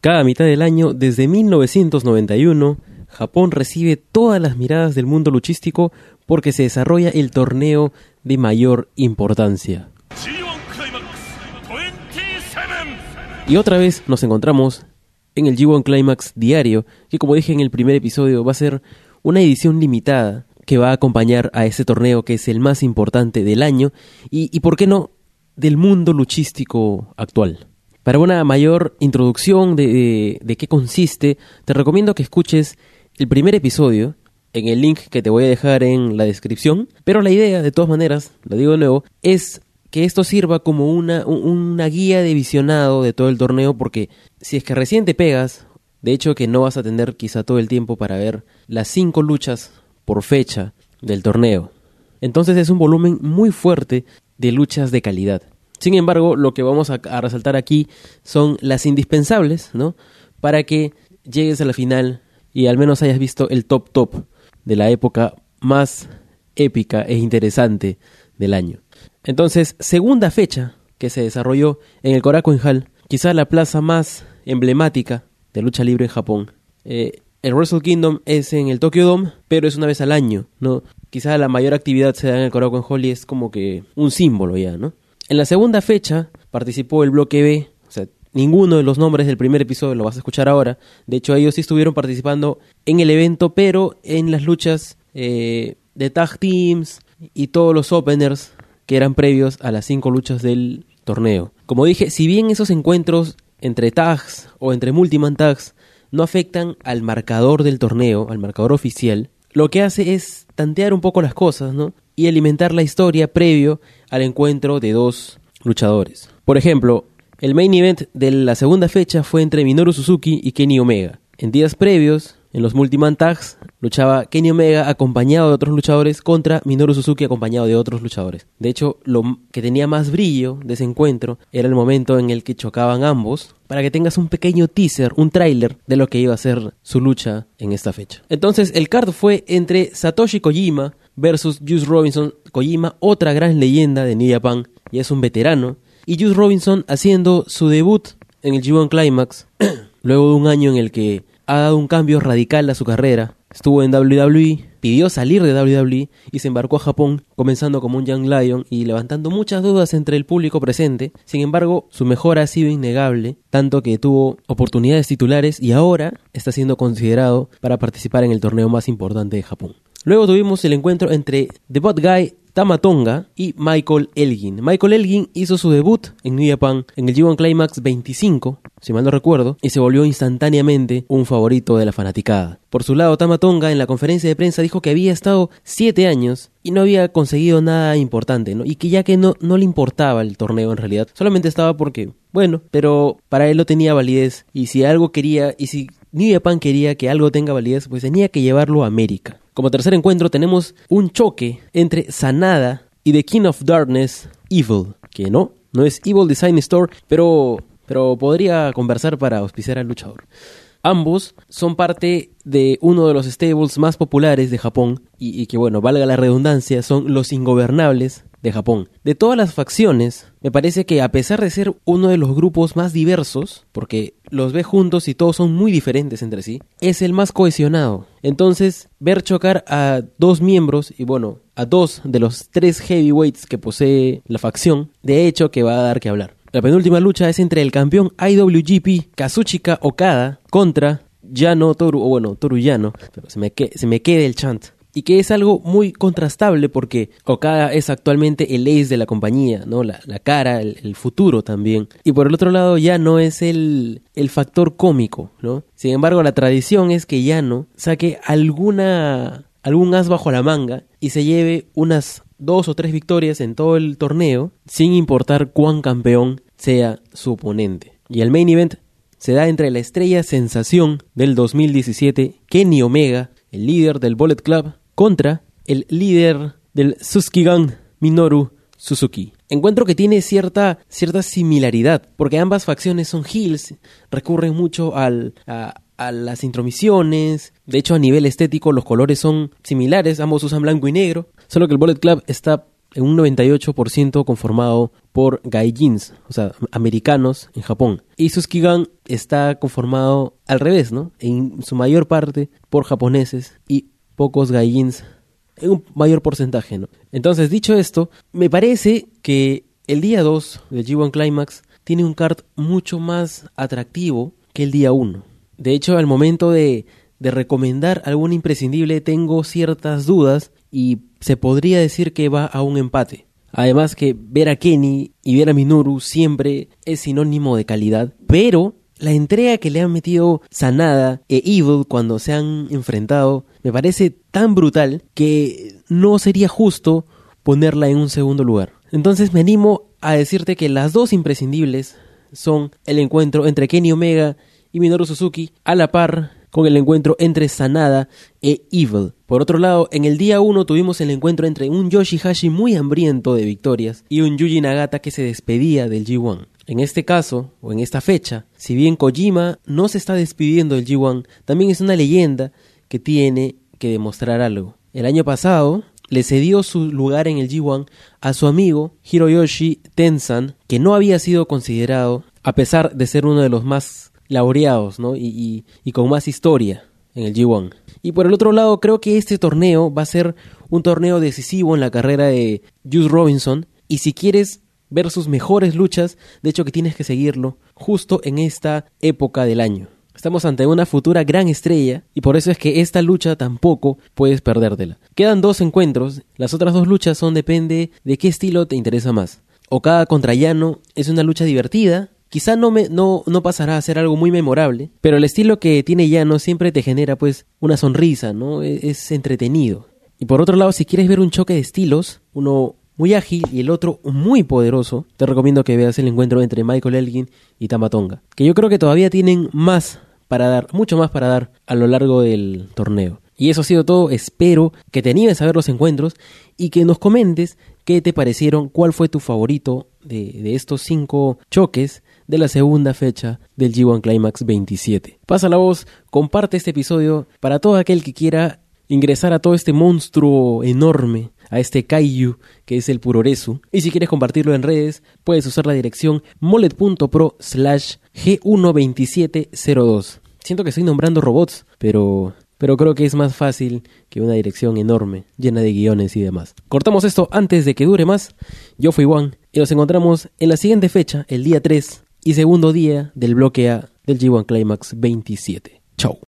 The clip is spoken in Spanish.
Cada mitad del año, desde 1991, Japón recibe todas las miradas del mundo luchístico porque se desarrolla el torneo de mayor importancia. Y otra vez nos encontramos en el G1 Climax diario, que como dije en el primer episodio va a ser una edición limitada que va a acompañar a ese torneo que es el más importante del año y, y por qué no, del mundo luchístico actual. Para una mayor introducción de, qué consiste, te recomiendo que escuches el primer episodio en el link que te voy a dejar en la descripción, pero la idea, de todas maneras, lo digo de nuevo, es que esto sirva como una, una guía de visionado de todo el torneo, porque si es que recién te pegas, de hecho que no vas a tener quizá todo el tiempo para ver las cinco luchas por fecha del torneo. Entonces es un volumen muy fuerte de luchas de calidad. Sin embargo, lo que vamos a, resaltar aquí son las indispensables, ¿no? Para que llegues a la final y al menos hayas visto el top top de la época más épica e interesante del año. Entonces, segunda fecha que se desarrolló en el Korakuen Hall, quizá la plaza más emblemática de lucha libre en Japón. Eh, el Wrestle Kingdom es en el Tokyo Dome, pero es una vez al año, ¿no? Quizá la mayor actividad se da en el Korakuen Hall y es como que un símbolo ya, ¿no? En la segunda fecha participó el bloque B, o sea, ninguno de los nombres del primer episodio lo vas a escuchar ahora. De hecho, ellos sí estuvieron participando en el evento, pero en las luchas eh, de tag teams y todos los openers que eran previos a las cinco luchas del torneo. Como dije, si bien esos encuentros entre tags o entre multiman tags no afectan al marcador del torneo, al marcador oficial, lo que hace es tantear un poco las cosas, ¿no? Y alimentar la historia previo al encuentro de dos luchadores. Por ejemplo, el main event de la segunda fecha fue entre Minoru Suzuki y Kenny Omega. En días previos, en los Multiman Tags, luchaba Kenny Omega acompañado de otros luchadores contra Minoru Suzuki acompañado de otros luchadores. De hecho, lo que tenía más brillo de ese encuentro era el momento en el que chocaban ambos, para que tengas un pequeño teaser, un tráiler de lo que iba a ser su lucha en esta fecha. Entonces, el card fue entre Satoshi Kojima versus Juice Robinson. Kojima, otra gran leyenda de New Japan, y es un veterano. Y Juice Robinson haciendo su debut en el G1 Climax, luego de un año en el que ha dado un cambio radical a su carrera. Estuvo en WWE, pidió salir de WWE y se embarcó a Japón, comenzando como un Young Lion y levantando muchas dudas entre el público presente. Sin embargo, su mejora ha sido innegable, tanto que tuvo oportunidades titulares y ahora está siendo considerado para participar en el torneo más importante de Japón. Luego tuvimos el encuentro entre The Bot Guy Tamatonga y Michael Elgin. Michael Elgin hizo su debut en New Japan en el G1 Climax 25, si mal no recuerdo, y se volvió instantáneamente un favorito de la fanaticada. Por su lado, Tamatonga en la conferencia de prensa dijo que había estado 7 años y no había conseguido nada importante, ¿no? Y que ya que no, no le importaba el torneo en realidad, solamente estaba porque, bueno, pero para él no tenía validez y si algo quería, y si New Japan quería que algo tenga validez, pues tenía que llevarlo a América. Como tercer encuentro tenemos un choque entre Sanada y The King of Darkness, Evil, que no, no es Evil Design Store, pero, pero podría conversar para auspiciar al luchador. Ambos son parte de uno de los stables más populares de Japón y, y, que bueno, valga la redundancia, son los ingobernables de Japón. De todas las facciones, me parece que a pesar de ser uno de los grupos más diversos, porque los ve juntos y todos son muy diferentes entre sí, es el más cohesionado. Entonces, ver chocar a dos miembros, y bueno, a dos de los tres heavyweights que posee la facción, de hecho que va a dar que hablar. La penúltima lucha es entre el campeón IWGP Kazuchika Okada contra Yano Toru, o bueno, Toru Yano, pero se me, se me quede el chant y que es algo muy contrastable porque Okada es actualmente el ace de la compañía, ¿no? La, cara, el, futuro también. Y por el otro lado ya no es el, el factor cómico, ¿no? Sin embargo, la tradición es que ya no saque alguna algún as bajo la manga y se lleve unas dos o tres victorias en todo el torneo sin importar cuán campeón sea su oponente. Y el main event se da entre la estrella sensación del 2017, Kenny Omega, el líder del Bullet Club, contra el líder del Suskigan, Minoru Suzuki. Encuentro que tiene cierta, cierta similaridad, porque ambas facciones son heels, recurren mucho al, a, las intromisiones, de hecho a nivel estético los colores son similares, ambos usan blanco y negro, solo que el Bullet Club está en un 98% conformado por gaijins, o sea, americanos en Japón. Y Suskigan está conformado al revés, ¿no? En su mayor parte por japoneses y pocos gaijins en un mayor porcentaje, ¿no? Entonces, dicho esto, me parece que el día 2 del G1 Climax tiene un card mucho más atractivo que el día 1. De hecho, al momento de, de recomendar algún imprescindible tengo ciertas dudas y se podría decir que va a un empate. Además que ver a Kenny y ver a Minoru siempre es sinónimo de calidad, pero la entrega que le han metido Sanada e Evil cuando se han enfrentado me parece tan brutal que no sería justo ponerla en un segundo lugar. Entonces me animo a decirte que las dos imprescindibles son el encuentro entre Kenny Omega y Minoru Suzuki a la par con el encuentro entre Sanada e Evil. Por otro lado, en el día 1 tuvimos el encuentro entre un Yoshihashi muy hambriento de victorias y un Yuji Nagata que se despedía del G1. En este caso, o en esta fecha, si bien Kojima no se está despidiendo del G1, también es una leyenda que tiene que demostrar algo. El año pasado le cedió su lugar en el G1 a su amigo Hiroyoshi Tensan, que no había sido considerado, a pesar de ser uno de los más laureados ¿no? y, y, con más historia en el G1. Y por el otro lado, creo que este torneo va a ser un torneo decisivo en la carrera de Juice Robinson. Y si quieres ver sus mejores luchas, de hecho que tienes que seguirlo justo en esta época del año. Estamos ante una futura gran estrella y por eso es que esta lucha tampoco puedes perdértela. Quedan dos encuentros, las otras dos luchas son depende de qué estilo te interesa más. Okada contra Yano es una lucha divertida, Quizá no, me, no, no pasará a ser algo muy memorable, pero el estilo que tiene Llano siempre te genera pues una sonrisa, ¿no? Es, es entretenido. Y por otro lado, si quieres ver un choque de estilos, uno muy ágil y el otro muy poderoso, te recomiendo que veas el encuentro entre Michael Elgin y Tamatonga, que yo creo que todavía tienen más para dar, mucho más para dar a lo largo del torneo. Y eso ha sido todo, espero que te animes a ver los encuentros y que nos comentes qué te parecieron, cuál fue tu favorito de estos cinco choques de la segunda fecha del G1 Climax 27. Pasa la voz, comparte este episodio para todo aquel que quiera ingresar a todo este monstruo enorme, a este kaiju que es el Puroresu. Y si quieres compartirlo en redes, puedes usar la dirección molet.pro slash G12702. Siento que estoy nombrando robots, pero pero creo que es más fácil que una dirección enorme, llena de guiones y demás. Cortamos esto antes de que dure más. Yo fui Juan y nos encontramos en la siguiente fecha, el día 3, y segundo día del bloque A del G1 Climax 27. Chau.